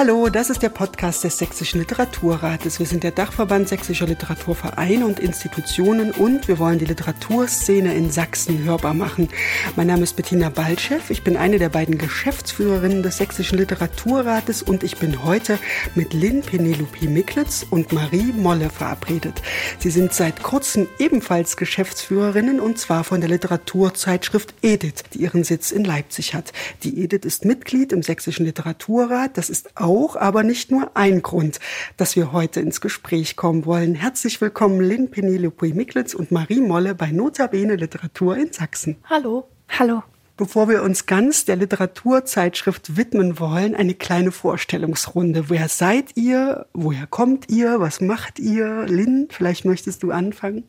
Hallo, das ist der Podcast des Sächsischen Literaturrates. Wir sind der Dachverband sächsischer Literaturvereine und Institutionen und wir wollen die Literaturszene in Sachsen hörbar machen. Mein Name ist Bettina Baltschew. Ich bin eine der beiden Geschäftsführerinnen des Sächsischen Literaturrates und ich bin heute mit Lynn Penelope Miklitz und Marie Molle verabredet. Sie sind seit kurzem ebenfalls Geschäftsführerinnen und zwar von der Literaturzeitschrift Edith, die ihren Sitz in Leipzig hat. Die Edith ist Mitglied im Sächsischen Literaturrat. Das ist auch, aber nicht nur ein Grund, dass wir heute ins Gespräch kommen wollen. Herzlich willkommen Lynn Penelope Miklitz und Marie Molle bei Notabene Literatur in Sachsen. Hallo. Hallo. Bevor wir uns ganz der Literaturzeitschrift widmen wollen, eine kleine Vorstellungsrunde. Wer seid ihr? Woher kommt ihr? Was macht ihr? Lynn, vielleicht möchtest du anfangen?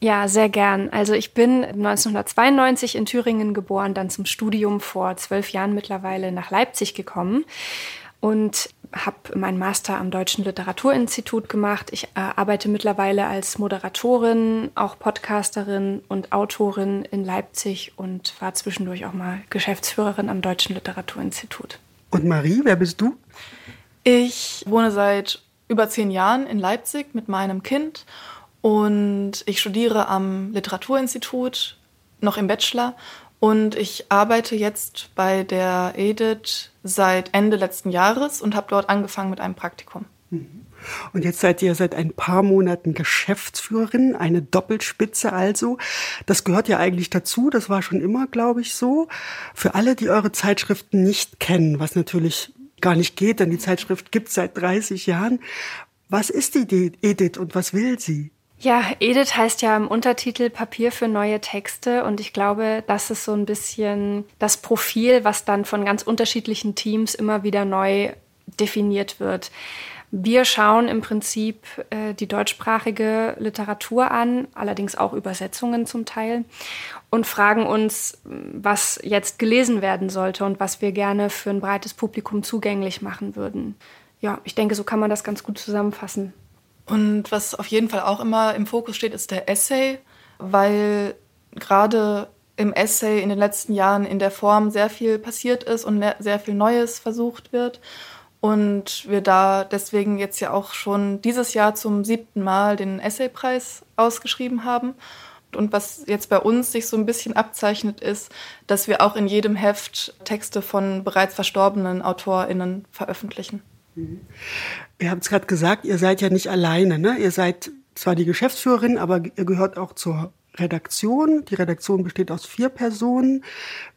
Ja, sehr gern. Also ich bin 1992 in Thüringen geboren, dann zum Studium vor zwölf Jahren mittlerweile nach Leipzig gekommen und habe meinen Master am Deutschen Literaturinstitut gemacht. Ich äh, arbeite mittlerweile als Moderatorin, auch Podcasterin und Autorin in Leipzig und war zwischendurch auch mal Geschäftsführerin am Deutschen Literaturinstitut. Und Marie, wer bist du? Ich wohne seit über zehn Jahren in Leipzig mit meinem Kind und ich studiere am Literaturinstitut noch im Bachelor und ich arbeite jetzt bei der EDIT seit Ende letzten Jahres und habe dort angefangen mit einem Praktikum. Mhm. Und jetzt seid ihr seit ein paar Monaten Geschäftsführerin, eine Doppelspitze also. Das gehört ja eigentlich dazu, das war schon immer, glaube ich, so. Für alle, die eure Zeitschriften nicht kennen, was natürlich gar nicht geht, denn die Zeitschrift gibt es seit 30 Jahren. Was ist die Edith und was will sie? Ja, Edith heißt ja im Untertitel Papier für neue Texte und ich glaube, das ist so ein bisschen das Profil, was dann von ganz unterschiedlichen Teams immer wieder neu definiert wird. Wir schauen im Prinzip äh, die deutschsprachige Literatur an, allerdings auch Übersetzungen zum Teil, und fragen uns, was jetzt gelesen werden sollte und was wir gerne für ein breites Publikum zugänglich machen würden. Ja, ich denke, so kann man das ganz gut zusammenfassen. Und was auf jeden Fall auch immer im Fokus steht, ist der Essay, weil gerade im Essay in den letzten Jahren in der Form sehr viel passiert ist und sehr viel Neues versucht wird. Und wir da deswegen jetzt ja auch schon dieses Jahr zum siebten Mal den Essaypreis ausgeschrieben haben. Und was jetzt bei uns sich so ein bisschen abzeichnet, ist, dass wir auch in jedem Heft Texte von bereits verstorbenen AutorInnen veröffentlichen. Ihr habt es gerade gesagt, ihr seid ja nicht alleine. Ne? Ihr seid zwar die Geschäftsführerin, aber ihr gehört auch zur Redaktion. Die Redaktion besteht aus vier Personen.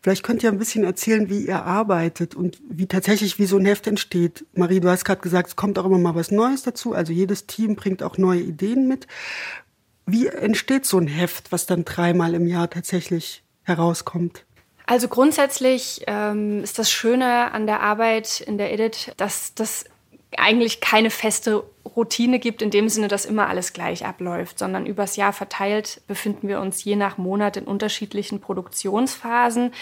Vielleicht könnt ihr ein bisschen erzählen, wie ihr arbeitet und wie tatsächlich wie so ein Heft entsteht. Marie, du hast gerade gesagt, es kommt auch immer mal was Neues dazu. Also jedes Team bringt auch neue Ideen mit. Wie entsteht so ein Heft, was dann dreimal im Jahr tatsächlich herauskommt? Also grundsätzlich ähm, ist das Schöne an der Arbeit in der Edit, dass das eigentlich keine feste Routine gibt, in dem Sinne, dass immer alles gleich abläuft, sondern übers Jahr verteilt befinden wir uns je nach Monat in unterschiedlichen Produktionsphasen.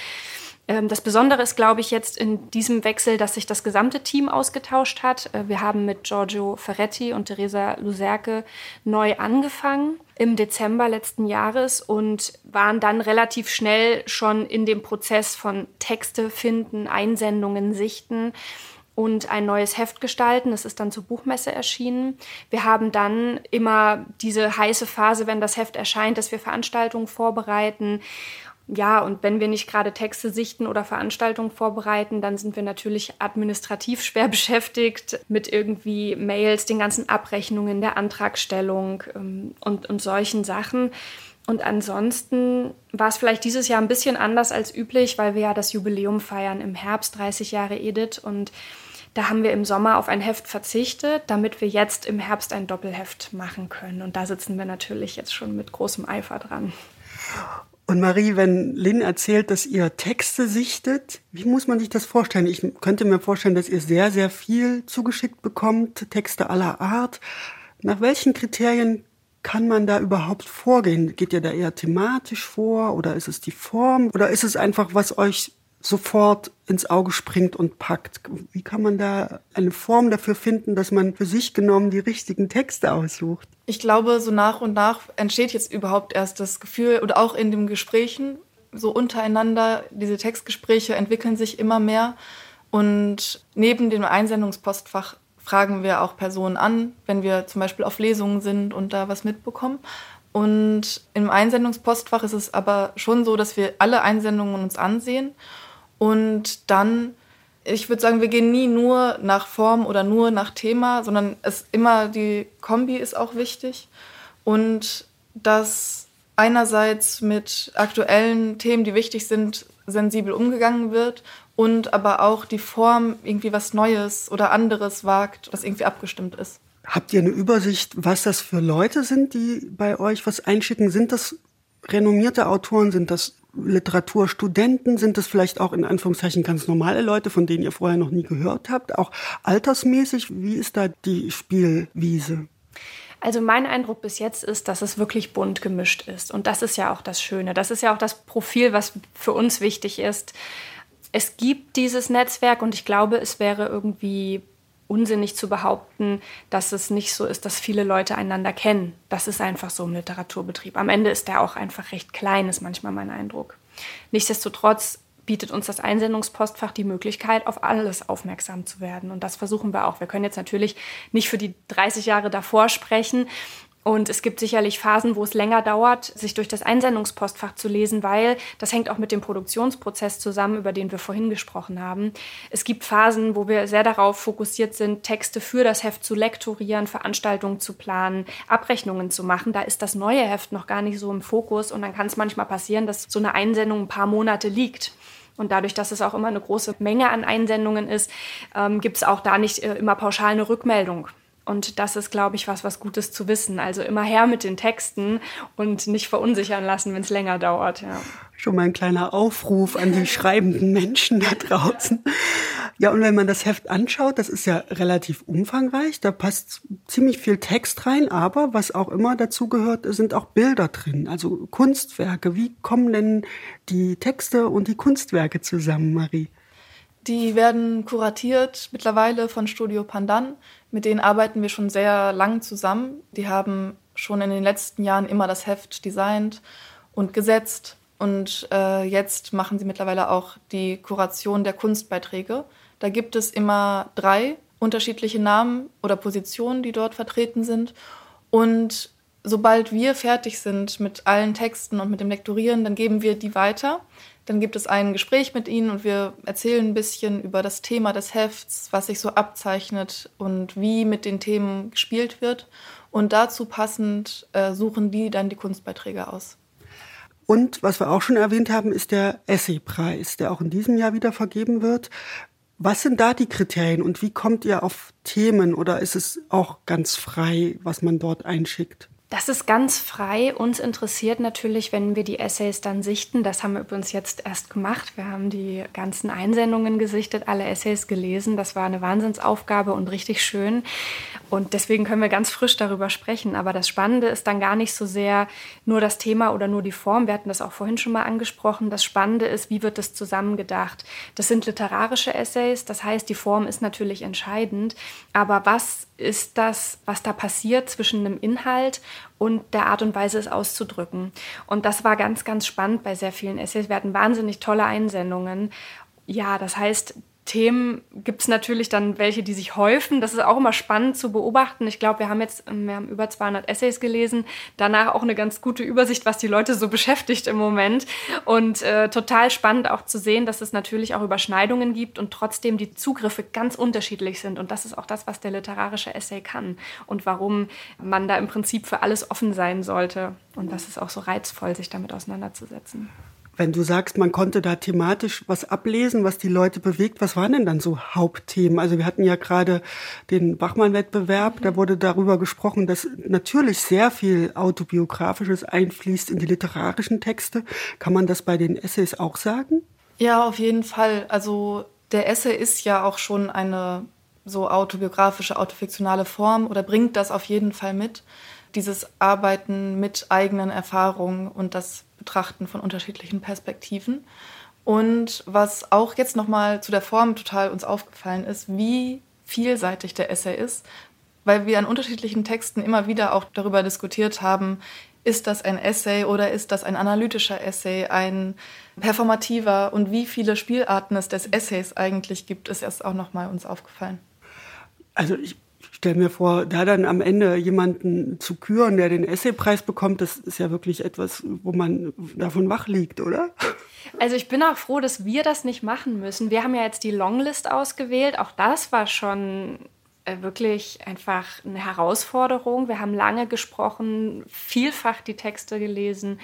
Ähm, das Besondere ist, glaube ich, jetzt in diesem Wechsel, dass sich das gesamte Team ausgetauscht hat. Äh, wir haben mit Giorgio Ferretti und Teresa Luserke neu angefangen im Dezember letzten Jahres und waren dann relativ schnell schon in dem Prozess von Texte finden, Einsendungen sichten und ein neues Heft gestalten. Das ist dann zur Buchmesse erschienen. Wir haben dann immer diese heiße Phase, wenn das Heft erscheint, dass wir Veranstaltungen vorbereiten. Ja, und wenn wir nicht gerade Texte sichten oder Veranstaltungen vorbereiten, dann sind wir natürlich administrativ schwer beschäftigt mit irgendwie Mails, den ganzen Abrechnungen, der Antragstellung ähm, und, und solchen Sachen. Und ansonsten war es vielleicht dieses Jahr ein bisschen anders als üblich, weil wir ja das Jubiläum feiern im Herbst, 30 Jahre Edith. Und da haben wir im Sommer auf ein Heft verzichtet, damit wir jetzt im Herbst ein Doppelheft machen können. Und da sitzen wir natürlich jetzt schon mit großem Eifer dran. Und Marie, wenn Lynn erzählt, dass ihr Texte sichtet, wie muss man sich das vorstellen? Ich könnte mir vorstellen, dass ihr sehr, sehr viel zugeschickt bekommt, Texte aller Art. Nach welchen Kriterien kann man da überhaupt vorgehen? Geht ihr da eher thematisch vor oder ist es die Form oder ist es einfach, was euch sofort ins Auge springt und packt. Wie kann man da eine Form dafür finden, dass man für sich genommen die richtigen Texte aussucht? Ich glaube, so nach und nach entsteht jetzt überhaupt erst das Gefühl oder auch in den Gesprächen so untereinander, diese Textgespräche entwickeln sich immer mehr. Und neben dem Einsendungspostfach fragen wir auch Personen an, wenn wir zum Beispiel auf Lesungen sind und da was mitbekommen. Und im Einsendungspostfach ist es aber schon so, dass wir alle Einsendungen uns ansehen und dann, ich würde sagen, wir gehen nie nur nach Form oder nur nach Thema, sondern es immer die Kombi ist auch wichtig und dass einerseits mit aktuellen Themen, die wichtig sind, sensibel umgegangen wird und aber auch die Form irgendwie was Neues oder anderes wagt, was irgendwie abgestimmt ist. Habt ihr eine Übersicht, was das für Leute sind, die bei euch was einschicken? Sind das renommierte Autoren? Sind das Literaturstudenten? Sind das vielleicht auch in Anführungszeichen ganz normale Leute, von denen ihr vorher noch nie gehört habt? Auch altersmäßig, wie ist da die Spielwiese? Also mein Eindruck bis jetzt ist, dass es wirklich bunt gemischt ist. Und das ist ja auch das Schöne. Das ist ja auch das Profil, was für uns wichtig ist. Es gibt dieses Netzwerk und ich glaube, es wäre irgendwie unsinnig zu behaupten, dass es nicht so ist, dass viele Leute einander kennen. Das ist einfach so im Literaturbetrieb. Am Ende ist der auch einfach recht klein, ist manchmal mein Eindruck. Nichtsdestotrotz bietet uns das Einsendungspostfach die Möglichkeit, auf alles aufmerksam zu werden. Und das versuchen wir auch. Wir können jetzt natürlich nicht für die 30 Jahre davor sprechen, und es gibt sicherlich Phasen, wo es länger dauert, sich durch das Einsendungspostfach zu lesen, weil das hängt auch mit dem Produktionsprozess zusammen, über den wir vorhin gesprochen haben. Es gibt Phasen, wo wir sehr darauf fokussiert sind, Texte für das Heft zu lektorieren, Veranstaltungen zu planen, Abrechnungen zu machen. Da ist das neue Heft noch gar nicht so im Fokus und dann kann es manchmal passieren, dass so eine Einsendung ein paar Monate liegt. Und dadurch, dass es auch immer eine große Menge an Einsendungen ist, ähm, gibt es auch da nicht äh, immer pauschal eine Rückmeldung. Und das ist, glaube ich, was, was Gutes zu wissen. Also immer her mit den Texten und nicht verunsichern lassen, wenn es länger dauert. Ja. Schon mal ein kleiner Aufruf an die schreibenden Menschen da draußen. Ja, und wenn man das Heft anschaut, das ist ja relativ umfangreich. Da passt ziemlich viel Text rein, aber was auch immer dazu gehört, sind auch Bilder drin, also Kunstwerke. Wie kommen denn die Texte und die Kunstwerke zusammen, Marie? Die werden kuratiert mittlerweile von Studio Pandan. Mit denen arbeiten wir schon sehr lang zusammen. Die haben schon in den letzten Jahren immer das Heft designt und gesetzt. Und äh, jetzt machen sie mittlerweile auch die Kuration der Kunstbeiträge. Da gibt es immer drei unterschiedliche Namen oder Positionen, die dort vertreten sind. Und sobald wir fertig sind mit allen Texten und mit dem Lektorieren, dann geben wir die weiter. Dann gibt es ein Gespräch mit ihnen und wir erzählen ein bisschen über das Thema des Hefts, was sich so abzeichnet und wie mit den Themen gespielt wird. Und dazu passend äh, suchen die dann die Kunstbeiträge aus. Und was wir auch schon erwähnt haben, ist der Essaypreis, der auch in diesem Jahr wieder vergeben wird. Was sind da die Kriterien und wie kommt ihr auf Themen oder ist es auch ganz frei, was man dort einschickt? Das ist ganz frei. Uns interessiert natürlich, wenn wir die Essays dann sichten. Das haben wir übrigens jetzt erst gemacht. Wir haben die ganzen Einsendungen gesichtet, alle Essays gelesen. Das war eine Wahnsinnsaufgabe und richtig schön. Und deswegen können wir ganz frisch darüber sprechen. Aber das Spannende ist dann gar nicht so sehr nur das Thema oder nur die Form. Wir hatten das auch vorhin schon mal angesprochen. Das Spannende ist, wie wird das zusammengedacht? Das sind literarische Essays. Das heißt, die Form ist natürlich entscheidend. Aber was ist das, was da passiert zwischen einem Inhalt und der Art und Weise, es auszudrücken. Und das war ganz, ganz spannend bei sehr vielen Essays. Wir hatten wahnsinnig tolle Einsendungen. Ja, das heißt, Themen gibt es natürlich dann welche, die sich häufen. Das ist auch immer spannend zu beobachten. Ich glaube, wir haben jetzt wir haben über 200 Essays gelesen. Danach auch eine ganz gute Übersicht, was die Leute so beschäftigt im Moment. Und äh, total spannend auch zu sehen, dass es natürlich auch Überschneidungen gibt und trotzdem die Zugriffe ganz unterschiedlich sind. Und das ist auch das, was der literarische Essay kann und warum man da im Prinzip für alles offen sein sollte. Und das ist auch so reizvoll, sich damit auseinanderzusetzen. Wenn du sagst, man konnte da thematisch was ablesen, was die Leute bewegt, was waren denn dann so Hauptthemen? Also wir hatten ja gerade den Bachmann-Wettbewerb, da wurde darüber gesprochen, dass natürlich sehr viel autobiografisches einfließt in die literarischen Texte. Kann man das bei den Essays auch sagen? Ja, auf jeden Fall. Also der Essay ist ja auch schon eine so autobiografische, autofiktionale Form oder bringt das auf jeden Fall mit. Dieses Arbeiten mit eigenen Erfahrungen und das Betrachten von unterschiedlichen Perspektiven. Und was auch jetzt nochmal zu der Form total uns aufgefallen ist, wie vielseitig der Essay ist, weil wir an unterschiedlichen Texten immer wieder auch darüber diskutiert haben, ist das ein Essay oder ist das ein analytischer Essay, ein performativer und wie viele Spielarten es des Essays eigentlich gibt, ist erst auch nochmal uns aufgefallen. Also ich stelle mir vor, da dann am Ende jemanden zu küren, der den Essaypreis bekommt, das ist ja wirklich etwas, wo man davon wach liegt, oder? Also ich bin auch froh, dass wir das nicht machen müssen. Wir haben ja jetzt die Longlist ausgewählt. Auch das war schon äh, wirklich einfach eine Herausforderung. Wir haben lange gesprochen, vielfach die Texte gelesen.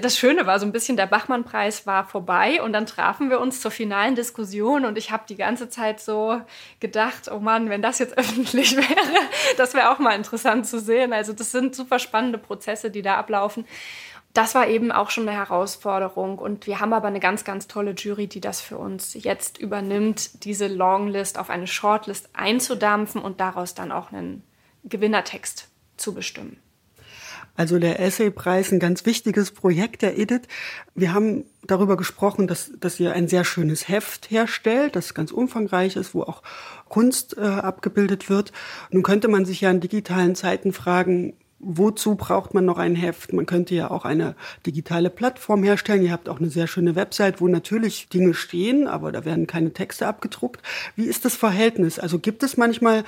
Das Schöne war so ein bisschen, der Bachmann-Preis war vorbei und dann trafen wir uns zur finalen Diskussion und ich habe die ganze Zeit so gedacht, oh Mann, wenn das jetzt öffentlich wäre, das wäre auch mal interessant zu sehen. Also das sind super spannende Prozesse, die da ablaufen das war eben auch schon eine Herausforderung. Und wir haben aber eine ganz, ganz tolle Jury, die das für uns jetzt übernimmt, diese Longlist auf eine Shortlist einzudampfen und daraus dann auch einen Gewinnertext zu bestimmen. Also der Essaypreis, ein ganz wichtiges Projekt der Edith. Wir haben darüber gesprochen, dass, dass ihr ein sehr schönes Heft herstellt, das ganz umfangreich ist, wo auch Kunst äh, abgebildet wird. Nun könnte man sich ja in digitalen Zeiten fragen, wozu braucht man noch ein Heft? Man könnte ja auch eine digitale Plattform herstellen. Ihr habt auch eine sehr schöne Website, wo natürlich Dinge stehen, aber da werden keine Texte abgedruckt. Wie ist das Verhältnis? Also gibt es manchmal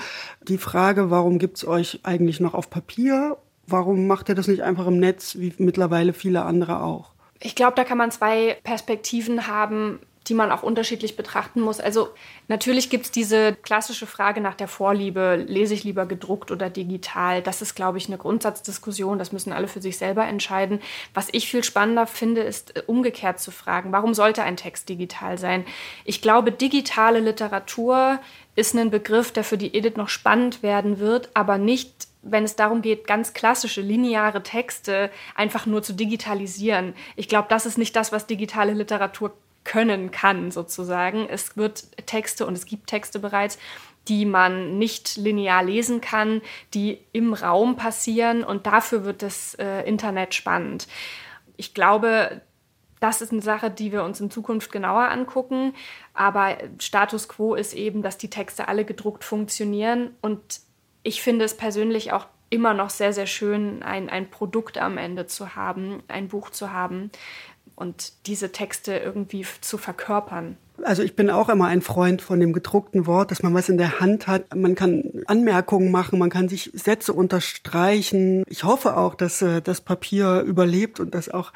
die Frage, warum gibt es euch eigentlich noch auf Papier? Warum macht ihr das nicht einfach im Netz, wie mittlerweile viele andere auch? Ich glaube, da kann man zwei Perspektiven haben die man auch unterschiedlich betrachten muss. Also natürlich gibt es diese klassische Frage nach der Vorliebe, lese ich lieber gedruckt oder digital. Das ist, glaube ich, eine Grundsatzdiskussion, das müssen alle für sich selber entscheiden. Was ich viel spannender finde, ist äh, umgekehrt zu fragen, warum sollte ein Text digital sein? Ich glaube, digitale Literatur ist ein Begriff, der für die Edith noch spannend werden wird, aber nicht wenn es darum geht, ganz klassische lineare Texte einfach nur zu digitalisieren. Ich glaube, das ist nicht das, was digitale Literatur können kann, sozusagen. Es wird Texte und es gibt Texte bereits, die man nicht linear lesen kann, die im Raum passieren und dafür wird das äh, Internet spannend. Ich glaube, das ist eine Sache, die wir uns in Zukunft genauer angucken. Aber Status quo ist eben, dass die Texte alle gedruckt funktionieren. Und ich finde es persönlich auch immer noch sehr, sehr schön, ein, ein Produkt am Ende zu haben, ein Buch zu haben, und diese Texte irgendwie zu verkörpern. Also ich bin auch immer ein Freund von dem gedruckten Wort, dass man was in der Hand hat. Man kann Anmerkungen machen, man kann sich Sätze unterstreichen. Ich hoffe auch, dass äh, das Papier überlebt und dass auch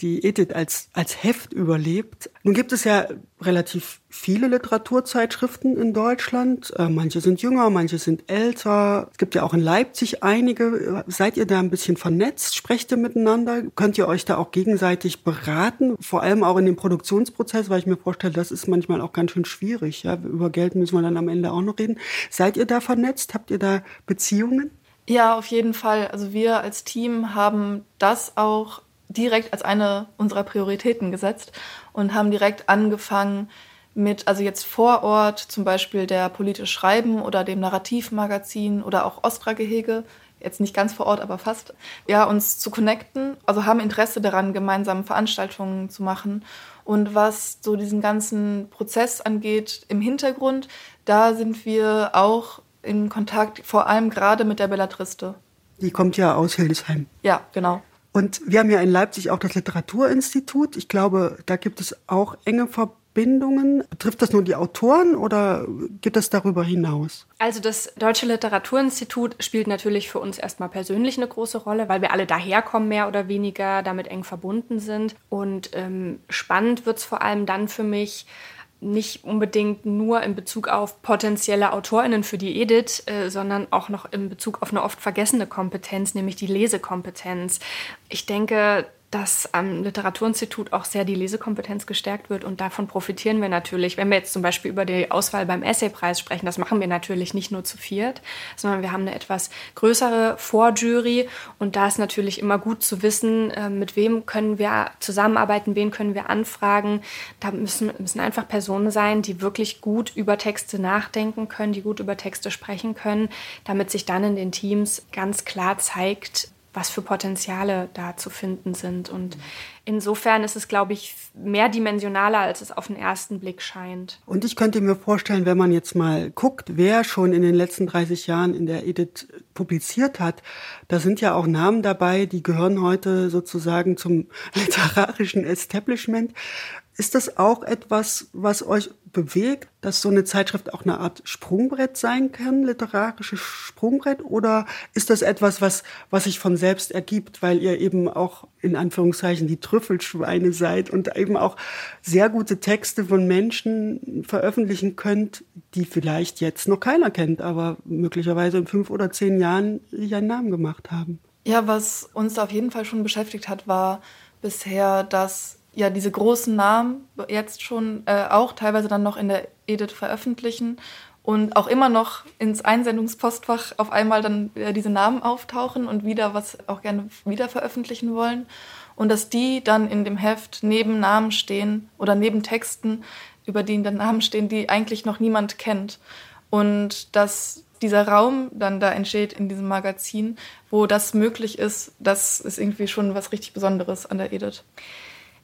die Edith als, als Heft überlebt. Nun gibt es ja relativ viele Literaturzeitschriften in Deutschland. Äh, manche sind jünger, manche sind älter. Es gibt ja auch in Leipzig einige. Seid ihr da ein bisschen vernetzt? Sprecht ihr miteinander? Könnt ihr euch da auch gegenseitig beraten? Vor allem auch in dem Produktionsprozess, weil ich mir vorstelle, das ist manchmal auch ganz schön schwierig. Ja? Über Geld müssen wir dann am Ende auch noch reden. Seid ihr da vernetzt? Habt ihr da Beziehungen? Ja, auf jeden Fall. Also wir als Team haben das auch direkt als eine unserer Prioritäten gesetzt und haben direkt angefangen mit, also jetzt vor Ort zum Beispiel der Politisch Schreiben oder dem Narrativmagazin oder auch Ostra-Gehege, jetzt nicht ganz vor Ort, aber fast, ja, uns zu connecten. Also haben Interesse daran, gemeinsam Veranstaltungen zu machen. Und was so diesen ganzen Prozess angeht im Hintergrund, da sind wir auch in Kontakt, vor allem gerade mit der Bellatriste. Die kommt ja aus Hildesheim. Ja, genau. Und wir haben ja in Leipzig auch das Literaturinstitut. Ich glaube, da gibt es auch enge Verbindungen. Betrifft das nur die Autoren oder geht das darüber hinaus? Also das Deutsche Literaturinstitut spielt natürlich für uns erstmal persönlich eine große Rolle, weil wir alle daherkommen, mehr oder weniger damit eng verbunden sind. Und ähm, spannend wird es vor allem dann für mich, nicht unbedingt nur in Bezug auf potenzielle AutorInnen für die Edit, äh, sondern auch noch in Bezug auf eine oft vergessene Kompetenz, nämlich die Lesekompetenz. Ich denke, dass am Literaturinstitut auch sehr die Lesekompetenz gestärkt wird und davon profitieren wir natürlich. Wenn wir jetzt zum Beispiel über die Auswahl beim Essaypreis sprechen, das machen wir natürlich nicht nur zu viert, sondern wir haben eine etwas größere Vorjury und da ist natürlich immer gut zu wissen, äh, mit wem können wir zusammenarbeiten, wen können wir anfragen. Da müssen, müssen einfach Personen sein, die wirklich gut über Texte nachdenken können, die gut über Texte sprechen können, damit sich dann in den Teams ganz klar zeigt, was für Potenziale da zu finden sind. Und insofern ist es, glaube ich, mehrdimensionaler, als es auf den ersten Blick scheint. Und ich könnte mir vorstellen, wenn man jetzt mal guckt, wer schon in den letzten 30 Jahren in der Edith publiziert hat, da sind ja auch Namen dabei, die gehören heute sozusagen zum literarischen Establishment. Ist das auch etwas, was euch bewegt, dass so eine Zeitschrift auch eine Art Sprungbrett sein kann, literarisches Sprungbrett? Oder ist das etwas, was, was sich von selbst ergibt, weil ihr eben auch in Anführungszeichen die Trüffelschweine seid und eben auch sehr gute Texte von Menschen veröffentlichen könnt, die vielleicht jetzt noch keiner kennt, aber möglicherweise in fünf oder zehn Jahren sich einen Namen gemacht haben? Ja, was uns auf jeden Fall schon beschäftigt hat, war bisher, dass ja diese großen Namen jetzt schon äh, auch teilweise dann noch in der Edit veröffentlichen und auch immer noch ins Einsendungspostfach auf einmal dann äh, diese Namen auftauchen und wieder was auch gerne wieder veröffentlichen wollen und dass die dann in dem Heft neben Namen stehen oder neben Texten, über die dann Namen stehen, die eigentlich noch niemand kennt und dass dieser Raum dann da entsteht in diesem Magazin, wo das möglich ist, das ist irgendwie schon was richtig Besonderes an der Edit.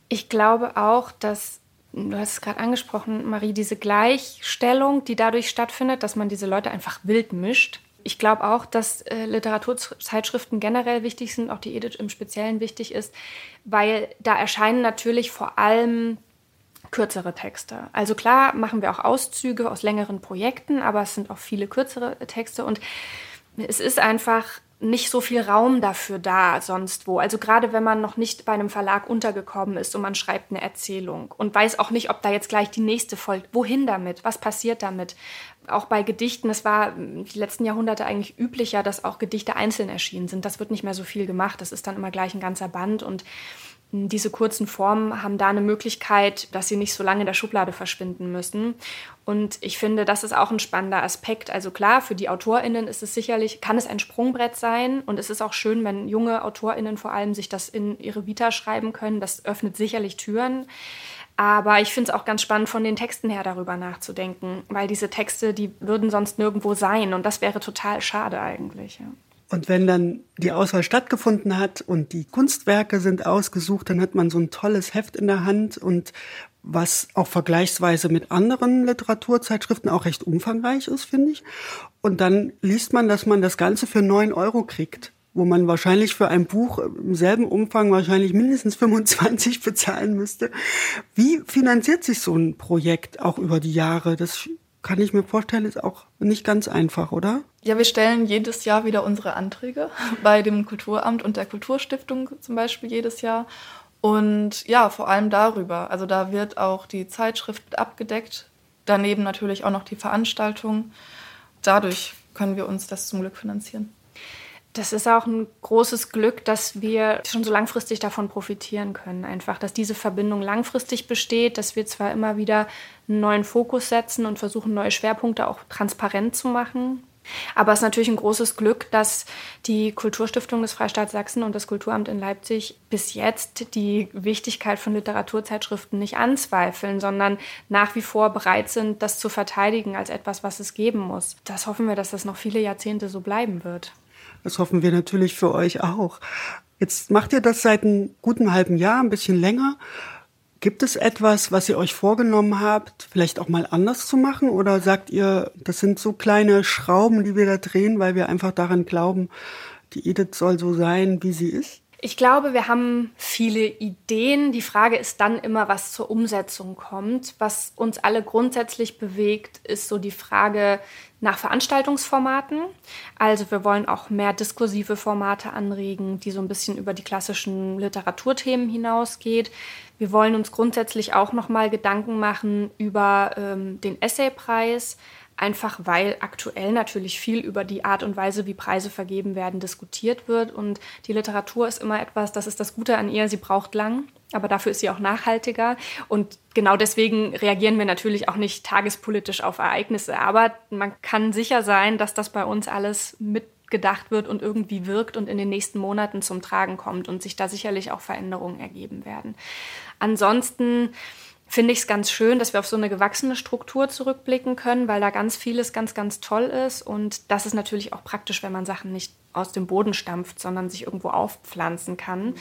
Ich glaube auch, dass, du hast es gerade angesprochen, Marie, diese Gleichstellung, die dadurch stattfindet, dass man diese Leute einfach wild mischt. Ich glaube auch, dass äh, Literaturzeitschriften generell wichtig sind, auch die Edith im Speziellen wichtig ist, weil da erscheinen natürlich vor allem kürzere Texte. Also klar machen wir auch Auszüge aus längeren Projekten, aber es sind auch viele kürzere Texte und es ist einfach nicht so viel Raum dafür da sonst wo. Also gerade wenn man noch nicht bei einem Verlag untergekommen ist und man schreibt eine Erzählung und weiß auch nicht, ob da jetzt gleich die nächste folgt. Wohin damit? Was passiert damit? Auch bei Gedichten, es war die letzten Jahrhunderte eigentlich üblicher, dass auch Gedichte einzeln erschienen sind. Das wird nicht mehr so viel gemacht. Das ist dann immer gleich ein ganzer Band und diese kurzen Formen haben da eine Möglichkeit, dass sie nicht so lange in der Schublade verschwinden müssen. Und ich finde, das ist auch ein spannender Aspekt. Also klar, für die AutorInnen ist es sicherlich, kann es ein Sprungbrett sein. Und es ist auch schön, wenn junge AutorInnen vor allem sich das in ihre Vita schreiben können. Das öffnet sicherlich Türen. Aber ich finde es auch ganz spannend, von den Texten her darüber nachzudenken, weil diese Texte, die würden sonst nirgendwo sein. Und das wäre total schade eigentlich. Ja. Und wenn dann die Auswahl stattgefunden hat und die Kunstwerke sind ausgesucht, dann hat man so ein tolles Heft in der Hand und was auch vergleichsweise mit anderen Literaturzeitschriften auch recht umfangreich ist, finde ich. Und dann liest man, dass man das Ganze für neun Euro kriegt, wo man wahrscheinlich für ein Buch im selben Umfang wahrscheinlich mindestens 25 bezahlen müsste. Wie finanziert sich so ein Projekt auch über die Jahre? Das kann ich mir vorstellen, ist auch nicht ganz einfach, oder? Ja, wir stellen jedes Jahr wieder unsere Anträge bei dem Kulturamt und der Kulturstiftung zum Beispiel jedes Jahr. Und ja, vor allem darüber. Also da wird auch die Zeitschrift abgedeckt, daneben natürlich auch noch die Veranstaltung. Dadurch können wir uns das zum Glück finanzieren. Das ist auch ein großes Glück, dass wir schon so langfristig davon profitieren können. Einfach, dass diese Verbindung langfristig besteht, dass wir zwar immer wieder einen neuen Fokus setzen und versuchen, neue Schwerpunkte auch transparent zu machen. Aber es ist natürlich ein großes Glück, dass die Kulturstiftung des Freistaats Sachsen und das Kulturamt in Leipzig bis jetzt die Wichtigkeit von Literaturzeitschriften nicht anzweifeln, sondern nach wie vor bereit sind, das zu verteidigen als etwas, was es geben muss. Das hoffen wir, dass das noch viele Jahrzehnte so bleiben wird. Das hoffen wir natürlich für euch auch. Jetzt macht ihr das seit einem guten halben Jahr, ein bisschen länger. Gibt es etwas, was ihr euch vorgenommen habt, vielleicht auch mal anders zu machen? Oder sagt ihr, das sind so kleine Schrauben, die wir da drehen, weil wir einfach daran glauben, die Edith soll so sein, wie sie ist? Ich glaube, wir haben viele Ideen. Die Frage ist dann immer, was zur Umsetzung kommt. Was uns alle grundsätzlich bewegt, ist so die Frage nach Veranstaltungsformaten. Also wir wollen auch mehr diskursive Formate anregen, die so ein bisschen über die klassischen Literaturthemen hinausgeht. Wir wollen uns grundsätzlich auch noch mal Gedanken machen über ähm, den Essaypreis einfach weil aktuell natürlich viel über die Art und Weise, wie Preise vergeben werden, diskutiert wird. Und die Literatur ist immer etwas, das ist das Gute an ihr, sie braucht lang, aber dafür ist sie auch nachhaltiger. Und genau deswegen reagieren wir natürlich auch nicht tagespolitisch auf Ereignisse. Aber man kann sicher sein, dass das bei uns alles mitgedacht wird und irgendwie wirkt und in den nächsten Monaten zum Tragen kommt und sich da sicherlich auch Veränderungen ergeben werden. Ansonsten finde ich es ganz schön, dass wir auf so eine gewachsene Struktur zurückblicken können, weil da ganz vieles ganz, ganz toll ist. Und das ist natürlich auch praktisch, wenn man Sachen nicht aus dem Boden stampft, sondern sich irgendwo aufpflanzen kann.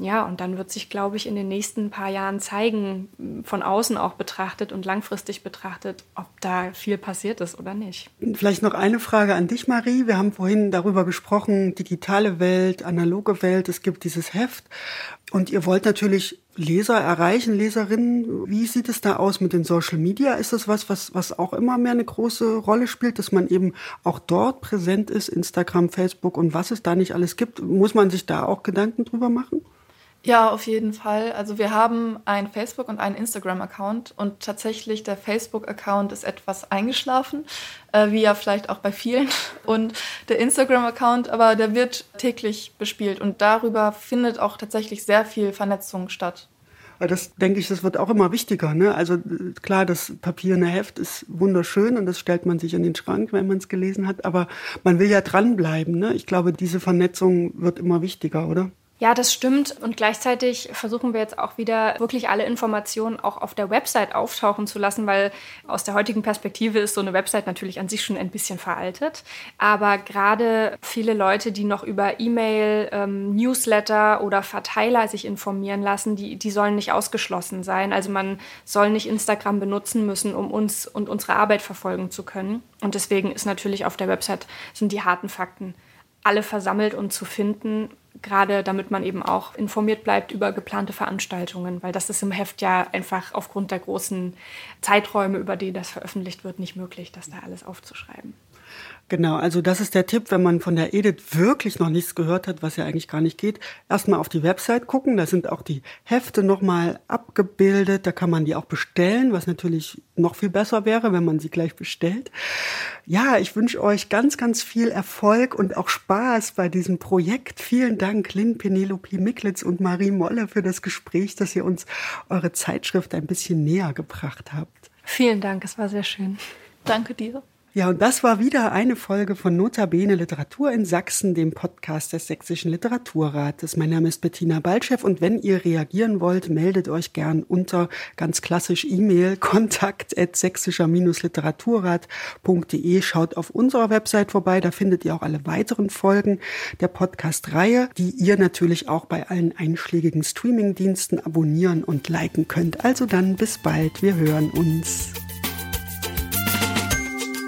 Ja, und dann wird sich, glaube ich, in den nächsten paar Jahren zeigen, von außen auch betrachtet und langfristig betrachtet, ob da viel passiert ist oder nicht. Vielleicht noch eine Frage an dich, Marie. Wir haben vorhin darüber gesprochen, digitale Welt, analoge Welt. Es gibt dieses Heft. Und ihr wollt natürlich Leser erreichen, Leserinnen. Wie sieht es da aus mit den Social Media? Ist das was, was, was auch immer mehr eine große Rolle spielt, dass man eben auch dort präsent ist, Instagram, Facebook und was es da nicht alles gibt? Muss man sich da auch Gedanken drüber machen? Ja, auf jeden Fall. Also wir haben einen Facebook- und einen Instagram-Account und tatsächlich der Facebook-Account ist etwas eingeschlafen, äh, wie ja vielleicht auch bei vielen. Und der Instagram-Account, aber der wird täglich bespielt und darüber findet auch tatsächlich sehr viel Vernetzung statt. Das denke ich, das wird auch immer wichtiger. Ne? Also klar, das Papier in der Heft ist wunderschön und das stellt man sich in den Schrank, wenn man es gelesen hat. Aber man will ja dranbleiben. Ne? Ich glaube, diese Vernetzung wird immer wichtiger, oder? Ja, das stimmt. Und gleichzeitig versuchen wir jetzt auch wieder wirklich alle Informationen auch auf der Website auftauchen zu lassen, weil aus der heutigen Perspektive ist so eine Website natürlich an sich schon ein bisschen veraltet. Aber gerade viele Leute, die noch über E-Mail, ähm, Newsletter oder Verteiler sich informieren lassen, die, die sollen nicht ausgeschlossen sein. Also man soll nicht Instagram benutzen müssen, um uns und unsere Arbeit verfolgen zu können. Und deswegen ist natürlich auf der Website sind die harten Fakten alle versammelt und zu finden gerade damit man eben auch informiert bleibt über geplante Veranstaltungen, weil das ist im Heft ja einfach aufgrund der großen Zeiträume, über die das veröffentlicht wird, nicht möglich, das da alles aufzuschreiben. Genau, also das ist der Tipp, wenn man von der Edith wirklich noch nichts gehört hat, was ja eigentlich gar nicht geht. Erstmal auf die Website gucken, da sind auch die Hefte nochmal abgebildet, da kann man die auch bestellen, was natürlich noch viel besser wäre, wenn man sie gleich bestellt. Ja, ich wünsche euch ganz, ganz viel Erfolg und auch Spaß bei diesem Projekt. Vielen Dank, Lynn Penelope Miklitz und Marie Molle für das Gespräch, dass ihr uns eure Zeitschrift ein bisschen näher gebracht habt. Vielen Dank, es war sehr schön. Danke dir. Ja, und das war wieder eine Folge von Notabene Literatur in Sachsen, dem Podcast des Sächsischen Literaturrates. Mein Name ist Bettina Baltschew und wenn ihr reagieren wollt, meldet euch gern unter ganz klassisch E-Mail kontakt at sächsischer-literaturrat.de. Schaut auf unserer Website vorbei, da findet ihr auch alle weiteren Folgen der Podcast-Reihe, die ihr natürlich auch bei allen einschlägigen Streaming-Diensten abonnieren und liken könnt. Also dann bis bald, wir hören uns.